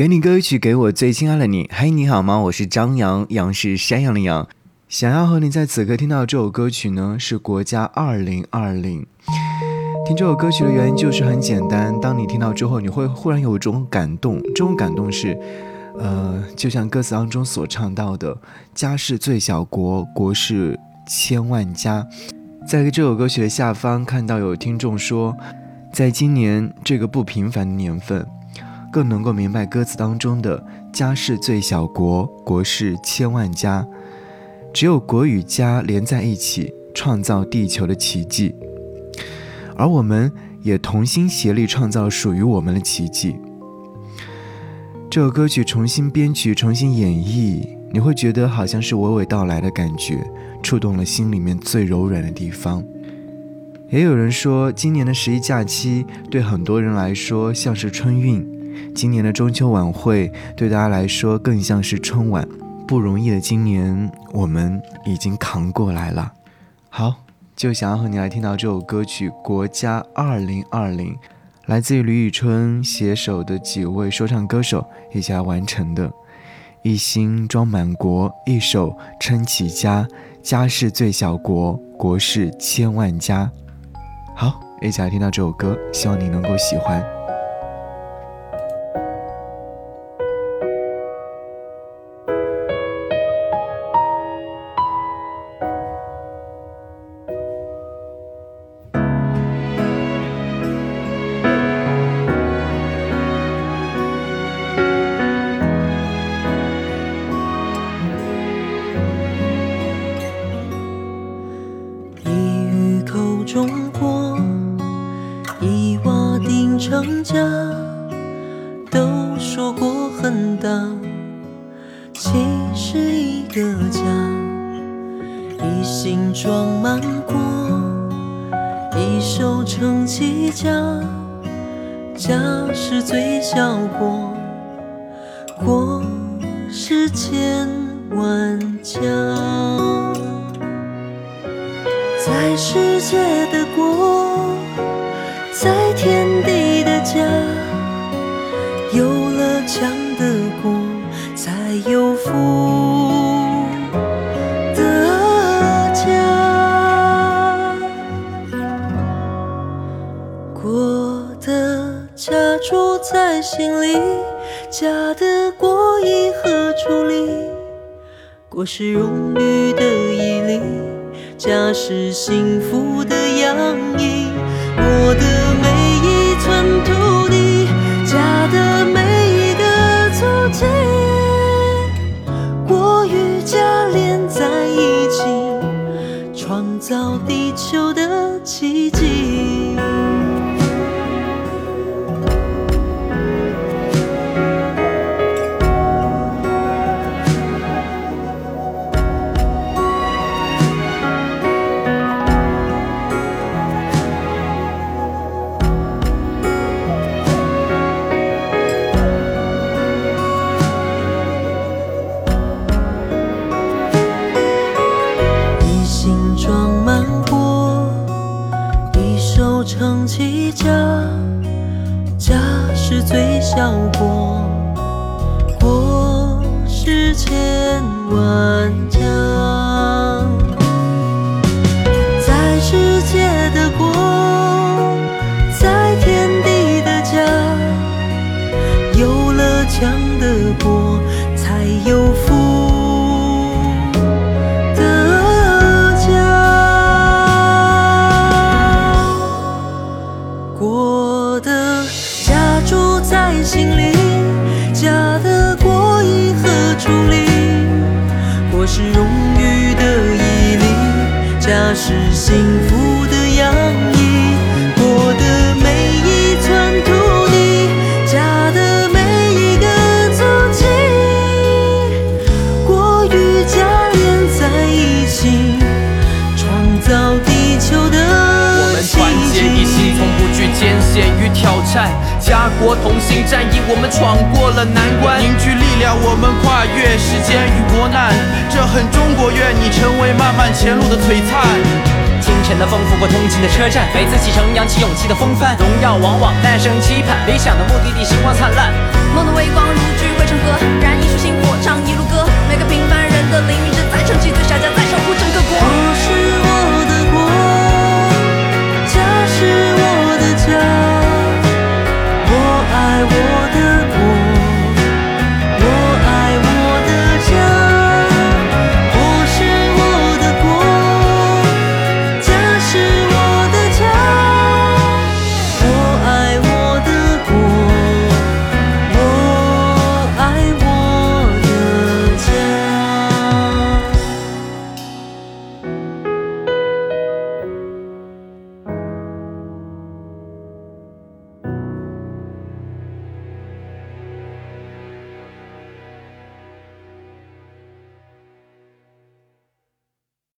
给你歌曲，给我最亲爱的你。嘿，你好吗？我是张扬，杨是山羊的羊。想要和你在此刻听到这首歌曲呢，是国家二零二零。听这首歌曲的原因就是很简单，当你听到之后，你会忽然有一种感动。这种感动是，呃，就像歌词当中所唱到的：“家是最小国，国是千万家。”在这首歌曲的下方看到有听众说，在今年这个不平凡的年份。更能够明白歌词当中的“家是最小国，国是千万家”，只有国与家连在一起，创造地球的奇迹，而我们也同心协力创造属于我们的奇迹。这首歌曲重新编曲、重新演绎，你会觉得好像是娓娓道来的感觉，触动了心里面最柔软的地方。也有人说，今年的十一假期对很多人来说像是春运。今年的中秋晚会对大家来说更像是春晚，不容易的今年我们已经扛过来了。好，就想要和你来听到这首歌曲《国家二零二零》，来自于吕宇春携手的几位说唱歌手一起来完成的。一心装满国，一手撑起家，家是最小国，国是千万家。好，一起来听到这首歌，希望你能够喜欢。家，都说过很大，其实一个家，一心装满国，一手撑起家，家是最小国，国是千万家，在世界的国，福的家。国的家住在心里，家的国以何处理？国是荣誉的毅力，家是幸福的洋溢。创造地球的奇迹。撑起家，家是最小国，国是千万家。心灵家的国意和处理。国是荣誉的毅力家是幸福国同心，战役我们闯过了难关，凝聚力量，我们跨越时间与磨难。这很中国，愿你成为漫漫前路的璀璨。清晨的风拂过通勤的车站，每次启程扬起勇气的风帆。荣耀往往诞生期盼，理想的目的地星光灿烂。梦的微光如炬汇成河，燃一束星火唱一路歌。每个平凡人的灵云志，在成起最傻家在。